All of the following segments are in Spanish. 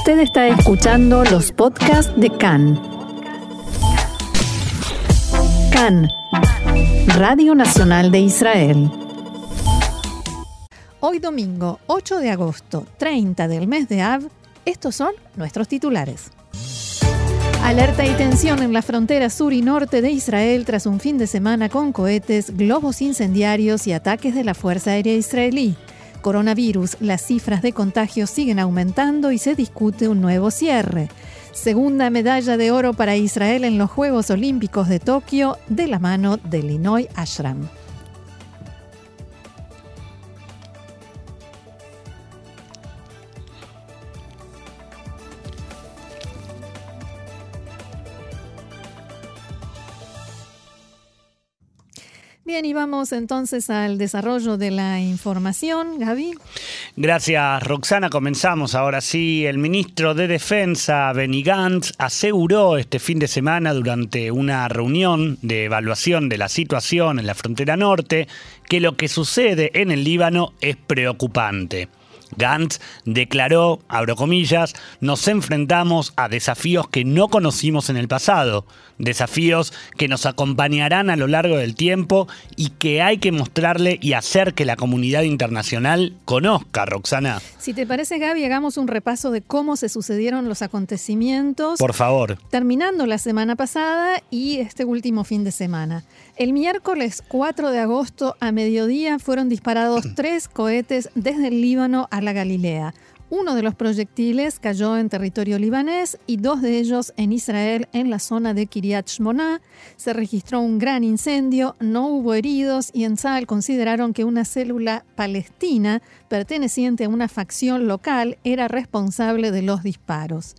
Usted está escuchando los podcasts de CAN. CAN, Radio Nacional de Israel. Hoy domingo 8 de agosto, 30 del mes de Av, estos son nuestros titulares. Alerta y tensión en la frontera sur y norte de Israel tras un fin de semana con cohetes, globos incendiarios y ataques de la Fuerza Aérea Israelí coronavirus, las cifras de contagios siguen aumentando y se discute un nuevo cierre. Segunda medalla de oro para Israel en los Juegos Olímpicos de Tokio de la mano de Linoy Ashram. Bien, y vamos entonces al desarrollo de la información. Gaby. Gracias, Roxana. Comenzamos ahora sí. El ministro de Defensa, Benny Gantz, aseguró este fin de semana durante una reunión de evaluación de la situación en la frontera norte que lo que sucede en el Líbano es preocupante. Gantz declaró, abro comillas, nos enfrentamos a desafíos que no conocimos en el pasado, desafíos que nos acompañarán a lo largo del tiempo y que hay que mostrarle y hacer que la comunidad internacional conozca, Roxana. Si te parece, Gaby, hagamos un repaso de cómo se sucedieron los acontecimientos. Por favor. Terminando la semana pasada y este último fin de semana. El miércoles 4 de agosto a mediodía fueron disparados tres cohetes desde el Líbano a la Galilea. Uno de los proyectiles cayó en territorio libanés y dos de ellos en Israel, en la zona de Kiryat Shmona. Se registró un gran incendio, no hubo heridos y en Sal consideraron que una célula palestina perteneciente a una facción local era responsable de los disparos.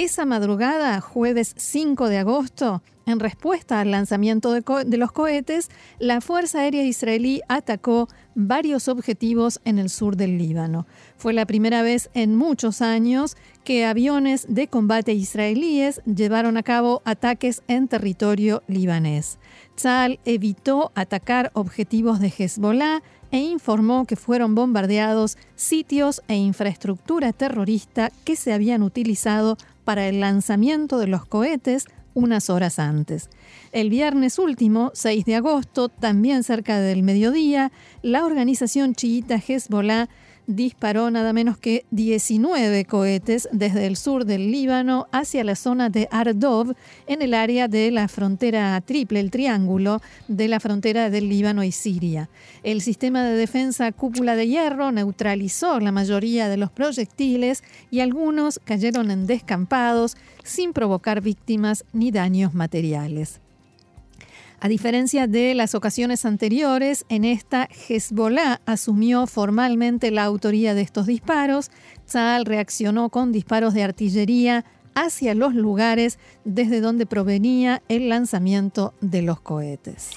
Esa madrugada, jueves 5 de agosto, en respuesta al lanzamiento de, los cohetes, la Fuerza Aérea Israelí atacó varios objetivos en el sur del Líbano. Fue la primera vez en muchos años que aviones de combate israelíes llevaron a cabo ataques en territorio libanés. Tzal evitó atacar objetivos de Hezbollah e informó que fueron bombardeados sitios e infraestructura terrorista que se habían utilizado para el lanzamiento de los cohetes unas horas antes. El viernes último, 6 de agosto, también cerca del mediodía, la organización chiita Hezbollah disparó nada menos que 19 cohetes desde el sur del Líbano hacia la zona de Ardov, en el área de la frontera triple, el triángulo de la frontera del Líbano y Siria. El sistema de defensa cúpula de hierro neutralizó la mayoría de los proyectiles y algunos cayeron en descampados sin provocar víctimas ni daños materiales. A diferencia de las ocasiones anteriores, en esta Hezbollah asumió formalmente la autoría de estos disparos. Tzal reaccionó con disparos de artillería hacia los lugares desde donde provenía el lanzamiento de los cohetes.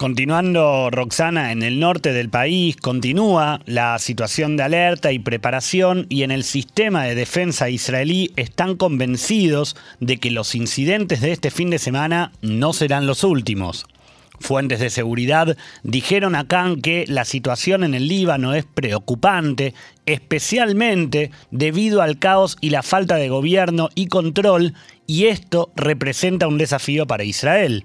Continuando, Roxana, en el norte del país continúa la situación de alerta y preparación y en el sistema de defensa israelí están convencidos de que los incidentes de este fin de semana no serán los últimos. Fuentes de seguridad dijeron a Khan que la situación en el Líbano es preocupante, especialmente debido al caos y la falta de gobierno y control, y esto representa un desafío para Israel.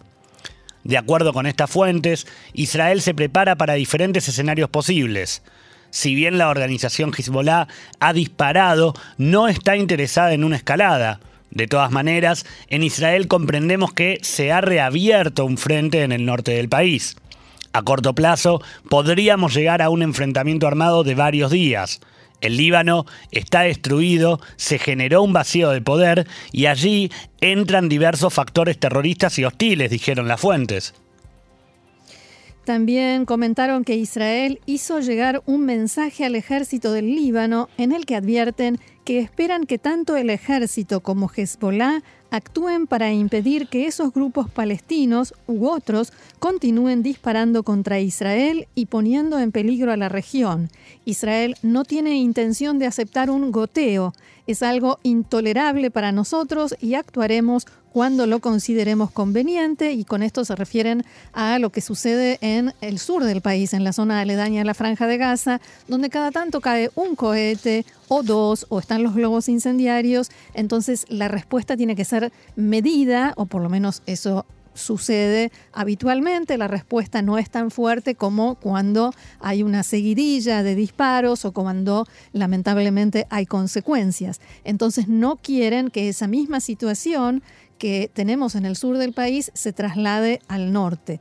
De acuerdo con estas fuentes, Israel se prepara para diferentes escenarios posibles. Si bien la organización Hezbollah ha disparado, no está interesada en una escalada. De todas maneras, en Israel comprendemos que se ha reabierto un frente en el norte del país. A corto plazo, podríamos llegar a un enfrentamiento armado de varios días. El Líbano está destruido, se generó un vacío de poder y allí entran diversos factores terroristas y hostiles, dijeron las fuentes. También comentaron que Israel hizo llegar un mensaje al ejército del Líbano en el que advierten que esperan que tanto el ejército como Hezbollah actúen para impedir que esos grupos palestinos u otros continúen disparando contra Israel y poniendo en peligro a la región. Israel no tiene intención de aceptar un goteo. Es algo intolerable para nosotros y actuaremos cuando lo consideremos conveniente y con esto se refieren a lo que sucede en el sur del país, en la zona aledaña a la franja de Gaza, donde cada tanto cae un cohete o dos o están los globos incendiarios, entonces la respuesta tiene que ser medida, o por lo menos eso sucede habitualmente, la respuesta no es tan fuerte como cuando hay una seguidilla de disparos o cuando lamentablemente hay consecuencias. Entonces no quieren que esa misma situación que tenemos en el sur del país se traslade al norte.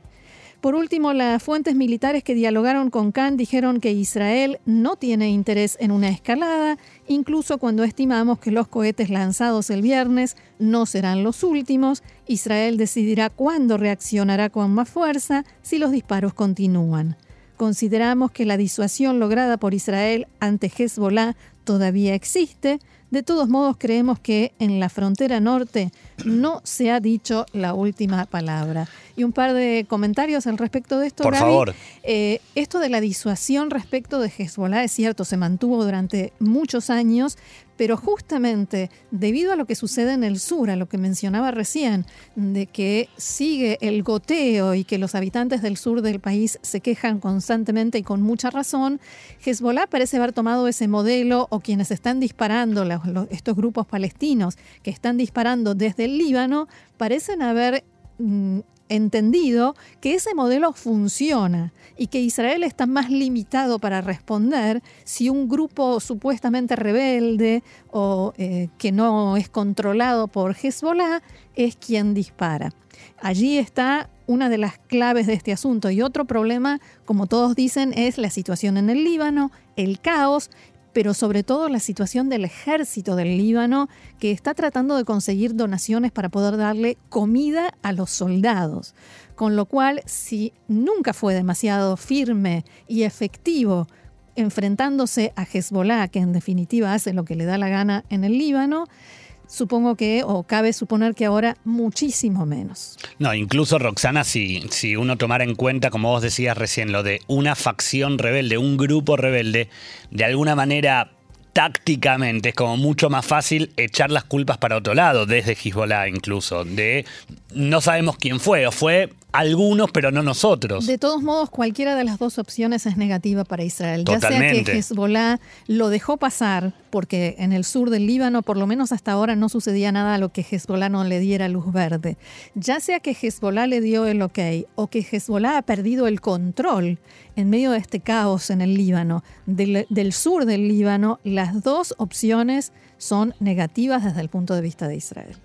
Por último, las fuentes militares que dialogaron con Khan dijeron que Israel no tiene interés en una escalada, incluso cuando estimamos que los cohetes lanzados el viernes no serán los últimos. Israel decidirá cuándo reaccionará con más fuerza si los disparos continúan. Consideramos que la disuasión lograda por Israel ante Hezbollah todavía existe, de todos modos, creemos que en la frontera norte no se ha dicho la última palabra. Y un par de comentarios al respecto de esto. Por favor. Eh, esto de la disuasión respecto de Hezbollah es cierto, se mantuvo durante muchos años, pero justamente debido a lo que sucede en el sur, a lo que mencionaba recién, de que sigue el goteo y que los habitantes del sur del país se quejan constantemente y con mucha razón, Hezbollah parece haber tomado ese modelo o quienes están disparando, estos grupos palestinos que están disparando desde el Líbano, parecen haber mm, entendido que ese modelo funciona y que Israel está más limitado para responder si un grupo supuestamente rebelde o eh, que no es controlado por Hezbollah es quien dispara. Allí está una de las claves de este asunto. Y otro problema, como todos dicen, es la situación en el Líbano, el caos pero sobre todo la situación del ejército del Líbano, que está tratando de conseguir donaciones para poder darle comida a los soldados. Con lo cual, si nunca fue demasiado firme y efectivo enfrentándose a Hezbollah, que en definitiva hace lo que le da la gana en el Líbano, supongo que, o cabe suponer que ahora muchísimo menos. No, incluso Roxana, si, si uno tomara en cuenta, como vos decías recién, lo de una facción rebelde, un grupo rebelde, de alguna manera tácticamente es como mucho más fácil echar las culpas para otro lado, desde Hezbollah incluso, de no sabemos quién fue, o fue algunos, pero no nosotros. De todos modos, cualquiera de las dos opciones es negativa para Israel. Ya sea que Hezbollah lo dejó pasar, porque en el sur del Líbano, por lo menos hasta ahora, no sucedía nada a lo que Hezbollah no le diera luz verde. Ya sea que Hezbollah le dio el ok, o que Hezbollah ha perdido el control en medio de este caos en el Líbano, del, del sur del Líbano, las dos opciones son negativas desde el punto de vista de Israel.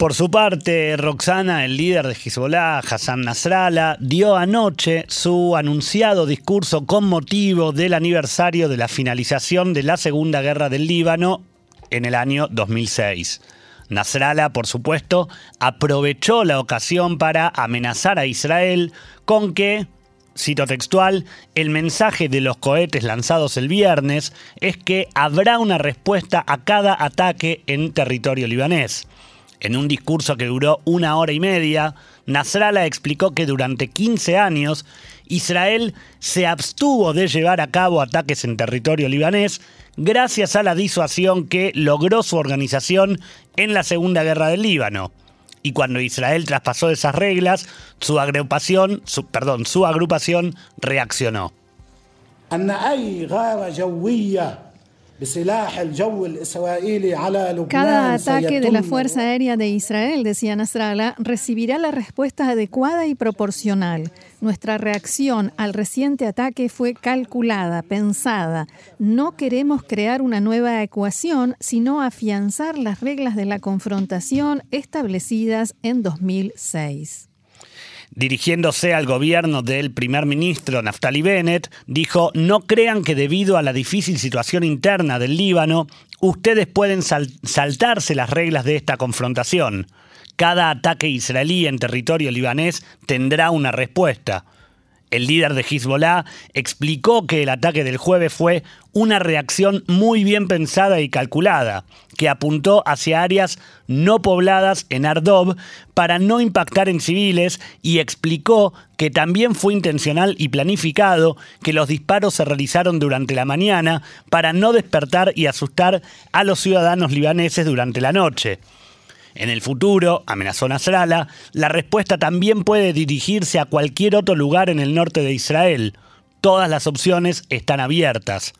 Por su parte, Roxana, el líder de Hezbollah, Hassan Nasrallah, dio anoche su anunciado discurso con motivo del aniversario de la finalización de la Segunda Guerra del Líbano en el año 2006. Nasrallah, por supuesto, aprovechó la ocasión para amenazar a Israel con que, cito textual, el mensaje de los cohetes lanzados el viernes es que habrá una respuesta a cada ataque en territorio libanés. En un discurso que duró una hora y media, Nasrallah explicó que durante 15 años Israel se abstuvo de llevar a cabo ataques en territorio libanés gracias a la disuasión que logró su organización en la Segunda Guerra del Líbano. Y cuando Israel traspasó esas reglas, su agrupación, su, perdón, su agrupación reaccionó. Cada ataque de la Fuerza Aérea de Israel, decía Nasrallah, recibirá la respuesta adecuada y proporcional. Nuestra reacción al reciente ataque fue calculada, pensada. No queremos crear una nueva ecuación, sino afianzar las reglas de la confrontación establecidas en 2006 dirigiéndose al gobierno del primer ministro Naftali Bennett, dijo, no crean que debido a la difícil situación interna del Líbano, ustedes pueden saltarse las reglas de esta confrontación. Cada ataque israelí en territorio libanés tendrá una respuesta. El líder de Hezbollah explicó que el ataque del jueves fue una reacción muy bien pensada y calculada, que apuntó hacia áreas no pobladas en Ardob para no impactar en civiles y explicó que también fue intencional y planificado que los disparos se realizaron durante la mañana para no despertar y asustar a los ciudadanos libaneses durante la noche. En el futuro, amenazó Nasrallah, la respuesta también puede dirigirse a cualquier otro lugar en el norte de Israel. Todas las opciones están abiertas.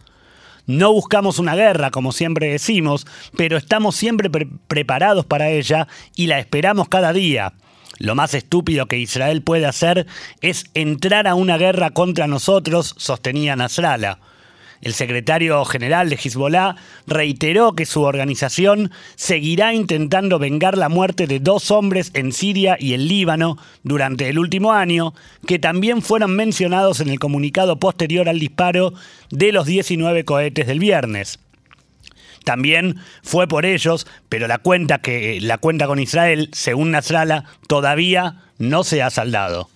No buscamos una guerra, como siempre decimos, pero estamos siempre preparados para ella y la esperamos cada día. Lo más estúpido que Israel puede hacer es entrar a una guerra contra nosotros, sostenía Nasrallah. El secretario general de Hezbollah reiteró que su organización seguirá intentando vengar la muerte de dos hombres en Siria y el Líbano durante el último año, que también fueron mencionados en el comunicado posterior al disparo de los 19 cohetes del viernes. También fue por ellos, pero la cuenta que la cuenta con Israel, según Nasrallah, todavía no se ha saldado.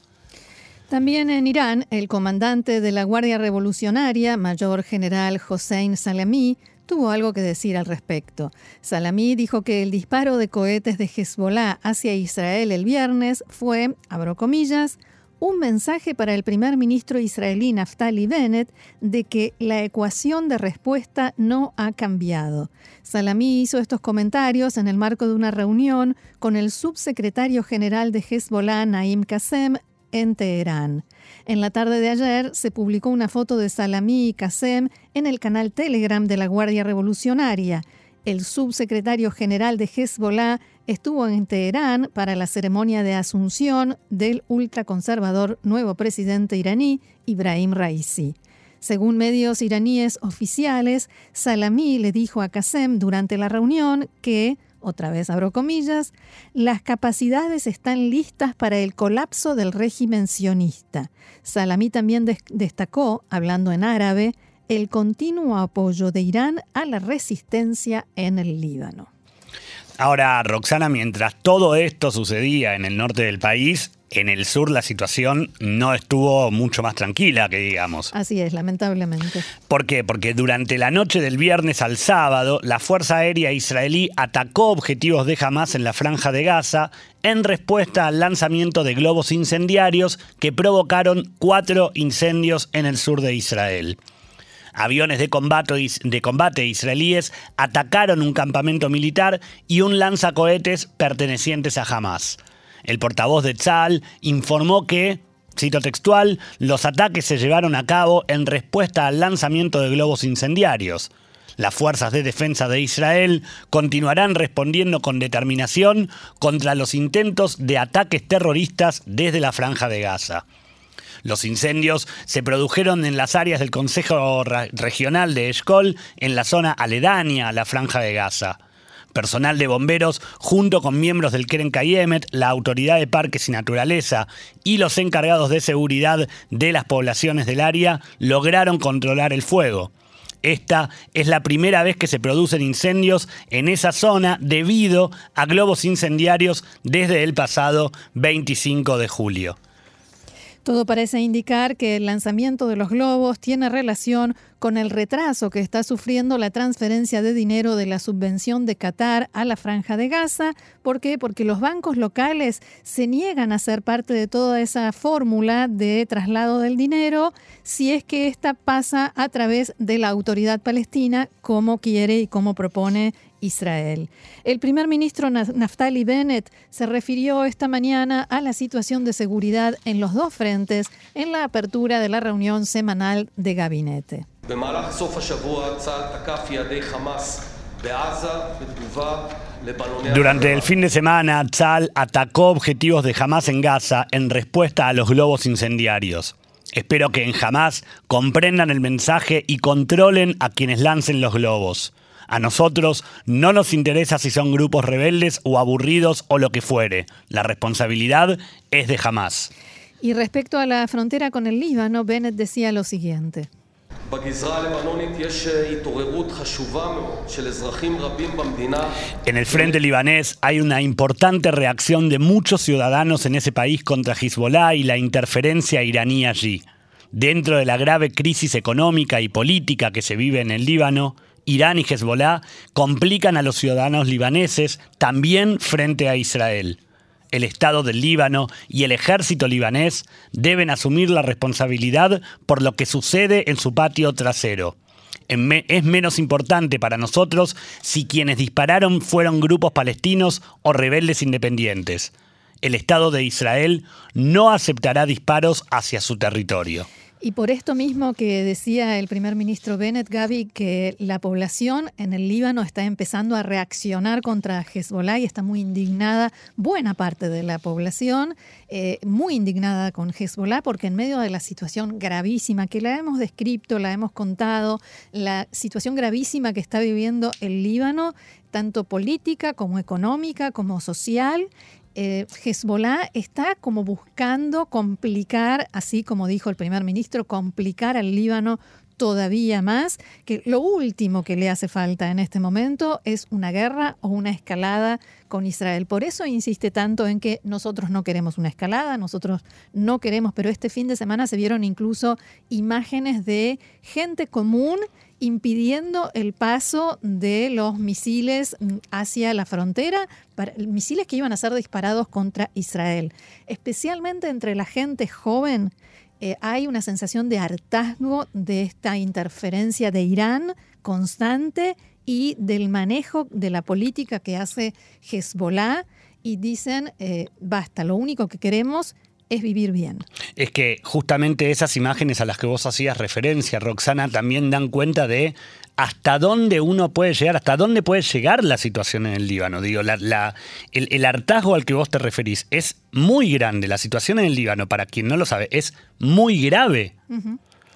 También en Irán, el comandante de la Guardia Revolucionaria, mayor general Hossein Salami, tuvo algo que decir al respecto. Salami dijo que el disparo de cohetes de Hezbollah hacia Israel el viernes fue, abro comillas, un mensaje para el primer ministro israelí Naftali Bennett de que la ecuación de respuesta no ha cambiado. Salami hizo estos comentarios en el marco de una reunión con el subsecretario general de Hezbollah, Naim Qasem, en Teherán. En la tarde de ayer se publicó una foto de Salami y Qasem en el canal Telegram de la Guardia Revolucionaria. El subsecretario general de Hezbollah estuvo en Teherán para la ceremonia de asunción del ultraconservador nuevo presidente iraní, Ibrahim Raisi. Según medios iraníes oficiales, Salami le dijo a Qasem durante la reunión que otra vez abro comillas, las capacidades están listas para el colapso del régimen sionista. Salamí también destacó, hablando en árabe, el continuo apoyo de Irán a la resistencia en el Líbano. Ahora, Roxana, mientras todo esto sucedía en el norte del país, en el sur la situación no estuvo mucho más tranquila, que digamos. Así es, lamentablemente. ¿Por qué? Porque durante la noche del viernes al sábado, la Fuerza Aérea Israelí atacó objetivos de Hamas en la franja de Gaza en respuesta al lanzamiento de globos incendiarios que provocaron cuatro incendios en el sur de Israel. Aviones de combate, de combate israelíes atacaron un campamento militar y un lanzacohetes pertenecientes a Hamas. El portavoz de Tzal informó que, cito textual, los ataques se llevaron a cabo en respuesta al lanzamiento de globos incendiarios. Las fuerzas de defensa de Israel continuarán respondiendo con determinación contra los intentos de ataques terroristas desde la franja de Gaza. Los incendios se produjeron en las áreas del Consejo Regional de Eshkol, en la zona aledaña a la franja de Gaza personal de bomberos, junto con miembros del Keren Kayemet, la Autoridad de Parques y Naturaleza y los encargados de seguridad de las poblaciones del área, lograron controlar el fuego. Esta es la primera vez que se producen incendios en esa zona debido a globos incendiarios desde el pasado 25 de julio. Todo parece indicar que el lanzamiento de los globos tiene relación con el retraso que está sufriendo la transferencia de dinero de la subvención de Qatar a la franja de Gaza. ¿Por qué? Porque los bancos locales se niegan a ser parte de toda esa fórmula de traslado del dinero si es que ésta pasa a través de la autoridad palestina como quiere y como propone Israel. El primer ministro Naftali Bennett se refirió esta mañana a la situación de seguridad en los dos frentes en la apertura de la reunión semanal de gabinete. Durante el fin de semana, Tzal atacó objetivos de Hamas en Gaza en respuesta a los globos incendiarios. Espero que en Hamas comprendan el mensaje y controlen a quienes lancen los globos. A nosotros no nos interesa si son grupos rebeldes o aburridos o lo que fuere. La responsabilidad es de jamás. Y respecto a la frontera con el Líbano, Bennett decía lo siguiente. En el frente libanés hay una importante reacción de muchos ciudadanos en ese país contra Hezbollah y la interferencia iraní allí. Dentro de la grave crisis económica y política que se vive en el Líbano, Irán y Hezbollah complican a los ciudadanos libaneses también frente a Israel el Estado del Líbano y el ejército libanés deben asumir la responsabilidad por lo que sucede en su patio trasero. Es menos importante para nosotros si quienes dispararon fueron grupos palestinos o rebeldes independientes. El Estado de Israel no aceptará disparos hacia su territorio. Y por esto mismo que decía el primer ministro Bennett, Gaby, que la población en el Líbano está empezando a reaccionar contra Hezbollah y está muy indignada, buena parte de la población, eh, muy indignada con Hezbollah, porque en medio de la situación gravísima que la hemos descrito, la hemos contado, la situación gravísima que está viviendo el Líbano, tanto política como económica como social, eh, Hezbollah está como buscando complicar, así como dijo el primer ministro, complicar al Líbano todavía más, que lo último que le hace falta en este momento es una guerra o una escalada con Israel. Por eso insiste tanto en que nosotros no queremos una escalada, nosotros no queremos, pero este fin de semana se vieron incluso imágenes de gente común impidiendo el paso de los misiles hacia la frontera, misiles que iban a ser disparados contra Israel. Especialmente entre la gente joven eh, hay una sensación de hartazgo de esta interferencia de Irán constante y del manejo de la política que hace Hezbollah y dicen, eh, basta, lo único que queremos es vivir bien. Es que justamente esas imágenes a las que vos hacías referencia, Roxana, también dan cuenta de hasta dónde uno puede llegar, hasta dónde puede llegar la situación en el Líbano. Digo, la, el, hartazgo al que vos te referís es muy grande. La situación en el Líbano, para quien no lo sabe, es muy grave.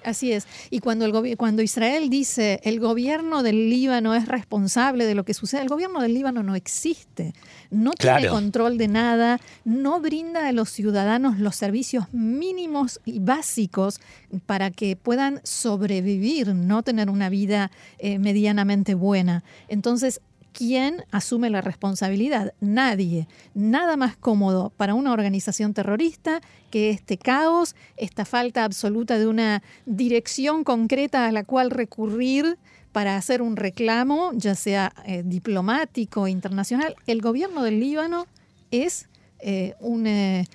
Así es. Y cuando, el cuando Israel dice el gobierno del Líbano es responsable de lo que sucede, el gobierno del Líbano no existe, no tiene control de nada, no brinda a los ciudadanos los servicios mínimos y básicos para que puedan sobrevivir, no tener una vida eh, medianamente buena. Entonces, ¿Quién asume la responsabilidad? Nadie. Nada más cómodo para una organización terrorista que este caos, esta falta absoluta de una dirección concreta a la cual recurrir para hacer un reclamo, ya sea eh, diplomático, internacional. El gobierno del Líbano es eh, un, eh,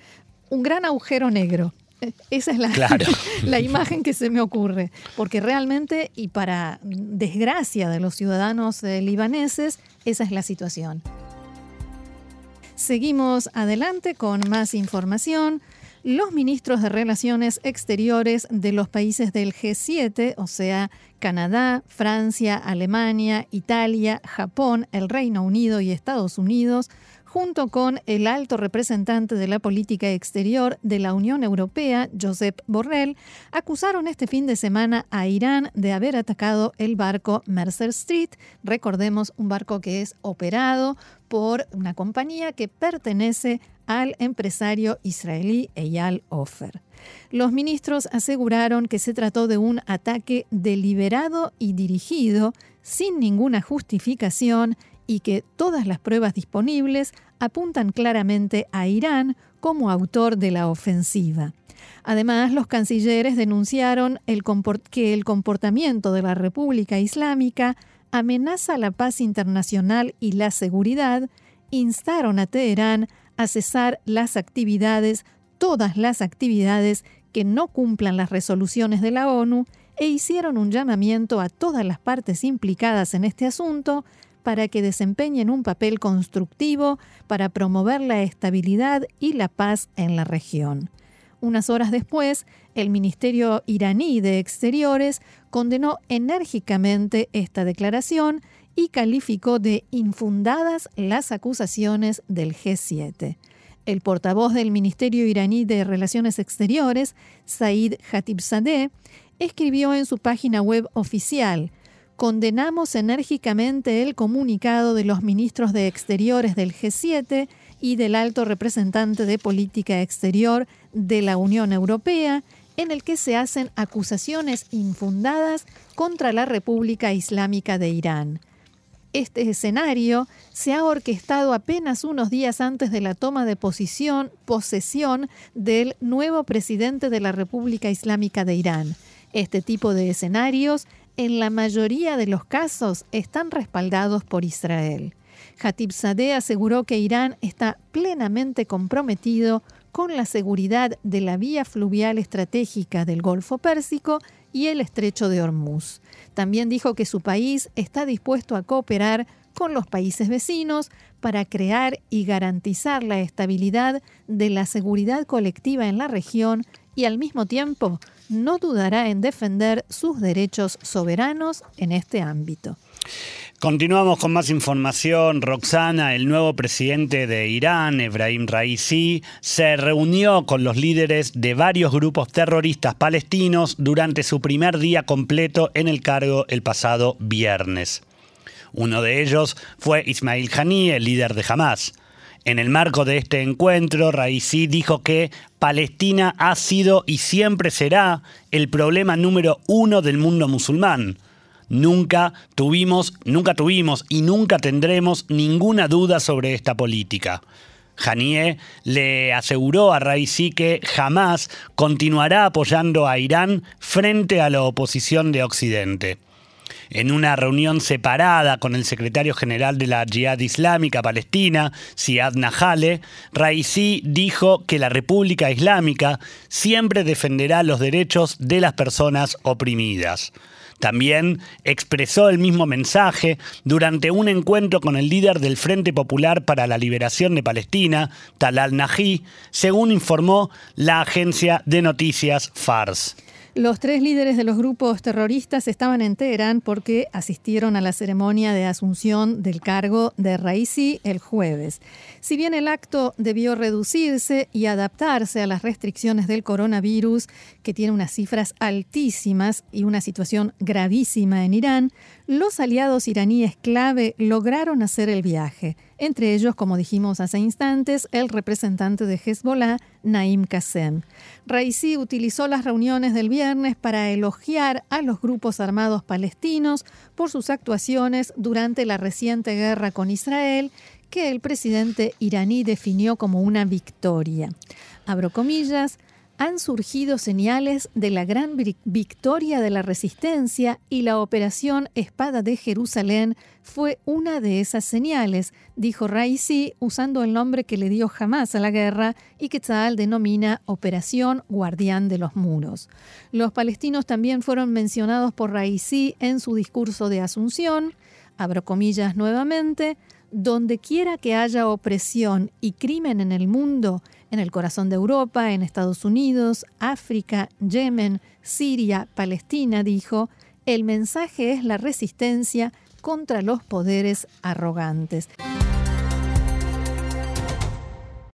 un gran agujero negro. Esa es la, la, imagen que se me ocurre, porque realmente, y para desgracia de los ciudadanos eh, libaneses, esa es la situación. Seguimos adelante con más información. Los ministros de Relaciones Exteriores de los países del G7, o sea, Canadá, Francia, Alemania, Italia, Japón, el Reino Unido y Estados Unidos, junto con el alto representante de la política exterior de la Unión Europea, Josep Borrell, acusaron este fin de semana a Irán de haber atacado el barco Mercer Street, recordemos un barco que es operado por una compañía que pertenece al empresario israelí Eyal Ofer. Los ministros aseguraron que se trató de un ataque deliberado y dirigido, sin ninguna justificación, y que todas las pruebas disponibles apuntan claramente a Irán como autor de la ofensiva. Además, los cancilleres denunciaron que el comportamiento de la República Islámica amenaza la paz internacional y la seguridad, instaron a Teherán a cesar las actividades, todas las actividades que no cumplan las resoluciones de la ONU, e hicieron un llamamiento a todas las partes implicadas en este asunto para que desempeñen un papel constructivo para promover la estabilidad y la paz en la región. Unas horas después, el Ministerio iraní de Exteriores condenó enérgicamente esta declaración y calificó de infundadas las acusaciones del G7. El portavoz del Ministerio iraní de Relaciones Exteriores, Said Khatibzadeh, escribió en su página web oficial condenamos enérgicamente el comunicado de los ministros de Exteriores del G7 y del alto representante de Política Exterior de la Unión Europea en el que se hacen acusaciones infundadas contra la República Islámica de Irán. Este escenario se ha orquestado apenas unos días antes de la toma de posición, posesión del nuevo presidente de la República Islámica de Irán. Este tipo de escenarios, en la mayoría de los casos, están respaldados por Israel. Sadeh aseguró que Irán está plenamente comprometido con la seguridad de la vía fluvial estratégica del Golfo Pérsico y el estrecho de Hormuz. También dijo que su país está dispuesto a cooperar con los países vecinos para crear y garantizar la estabilidad de la seguridad colectiva en la región y al mismo tiempo no dudará en defender sus derechos soberanos en este ámbito. Continuamos con más información. Roxana, el nuevo presidente de Irán, Ebrahim Raisi, se reunió con los líderes de varios grupos terroristas palestinos durante su primer día completo en el cargo el pasado viernes. Uno de ellos fue Ismail Hani, el líder de Hamas. En el marco de este encuentro, Raisi dijo que Palestina ha sido y siempre será el problema número uno del mundo musulmán Nunca tuvimos, nunca tuvimos y nunca tendremos ninguna duda sobre esta política. Janie le aseguró a Raisi que jamás continuará apoyando a Irán frente a la oposición de Occidente. En una reunión separada con el secretario general de la Jihad Islámica Palestina, Siad Nahale, Raisi dijo que la República Islámica siempre defenderá los derechos de las personas oprimidas. También expresó el mismo mensaje durante un encuentro con el líder del Frente Popular para la Liberación de Palestina, Talal Naji, según informó la agencia de noticias FARS. Los tres líderes de los grupos terroristas estaban en Teherán porque asistieron a la ceremonia de asunción del cargo de Raisi el jueves. Si bien el acto debió reducirse y adaptarse a las restricciones del coronavirus, que tiene unas cifras altísimas y una situación gravísima en Irán, los aliados iraníes clave lograron hacer el viaje, entre ellos, como dijimos hace instantes, el representante de Hezbollah, Naim Qassem. Raisi utilizó las reuniones del viernes para elogiar a los grupos armados palestinos por sus actuaciones durante la reciente guerra con Israel, que el presidente iraní definió como una victoria. Abro comillas, han surgido señales de la gran victoria de la resistencia y la operación Espada de Jerusalén fue una de esas señales, dijo Raisi usando el nombre que le dio jamás a la guerra y que Tzal denomina Operación Guardián de los Muros. Los palestinos también fueron mencionados por Raisi en su discurso de Asunción, abro comillas nuevamente, donde quiera que haya opresión y crimen en el mundo, en el corazón de Europa, en Estados Unidos, África, Yemen, Siria, Palestina, dijo, el mensaje es la resistencia contra los poderes arrogantes.